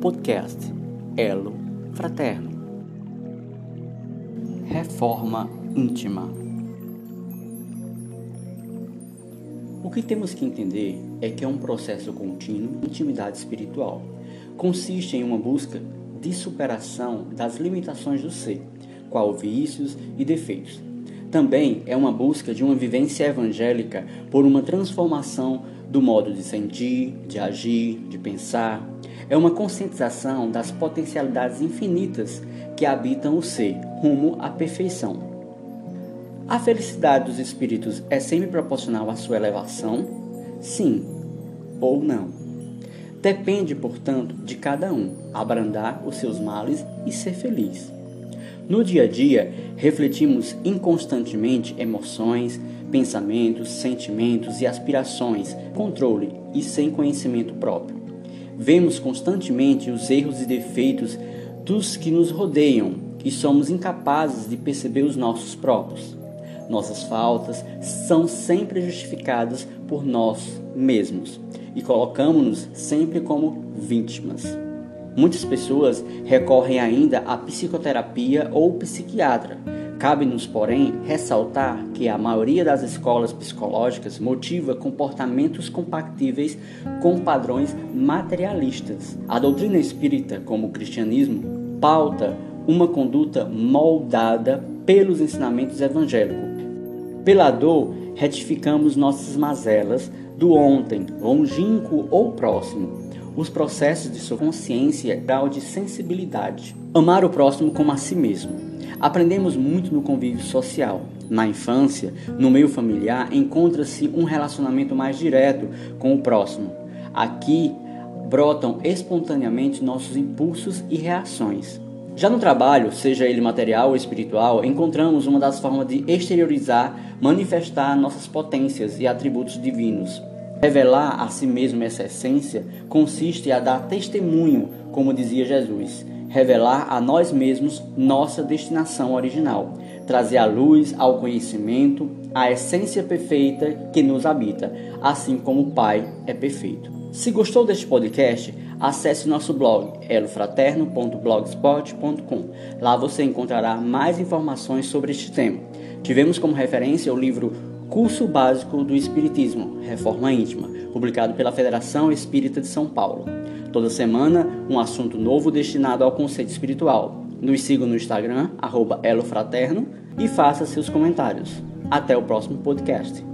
podcast Elo Fraterno. Reforma íntima. O que temos que entender é que é um processo contínuo de intimidade espiritual. Consiste em uma busca de superação das limitações do ser, qual vícios e defeitos. Também é uma busca de uma vivência evangélica por uma transformação do modo de sentir, de agir, de pensar. É uma conscientização das potencialidades infinitas que habitam o ser, rumo à perfeição. A felicidade dos espíritos é sempre proporcional à sua elevação? Sim ou não. Depende, portanto, de cada um abrandar os seus males e ser feliz. No dia a dia, refletimos inconstantemente emoções, pensamentos, sentimentos e aspirações, controle e sem conhecimento próprio. Vemos constantemente os erros e defeitos dos que nos rodeiam e somos incapazes de perceber os nossos próprios. Nossas faltas são sempre justificadas por nós mesmos e colocamos-nos sempre como vítimas. Muitas pessoas recorrem ainda à psicoterapia ou psiquiatra. Cabe-nos, porém, ressaltar que a maioria das escolas psicológicas motiva comportamentos compatíveis com padrões materialistas. A doutrina espírita, como o cristianismo, pauta uma conduta moldada pelos ensinamentos evangélicos. Pela dor, retificamos nossas mazelas do ontem, longínquo ou próximo. Os processos de sua consciência, grau de sensibilidade. Amar o próximo como a si mesmo. Aprendemos muito no convívio social. Na infância, no meio familiar, encontra-se um relacionamento mais direto com o próximo. Aqui brotam espontaneamente nossos impulsos e reações. Já no trabalho, seja ele material ou espiritual, encontramos uma das formas de exteriorizar, manifestar nossas potências e atributos divinos. Revelar a si mesmo essa essência consiste a dar testemunho, como dizia Jesus, revelar a nós mesmos nossa destinação original, trazer à luz, ao conhecimento, a essência perfeita que nos habita, assim como o Pai é perfeito. Se gostou deste podcast, acesse nosso blog elofraterno.blogspot.com. Lá você encontrará mais informações sobre este tema. Tivemos como referência o livro Curso Básico do Espiritismo, Reforma Íntima, publicado pela Federação Espírita de São Paulo. Toda semana, um assunto novo destinado ao conceito espiritual. Nos siga no Instagram, elofraterno, e faça seus comentários. Até o próximo podcast.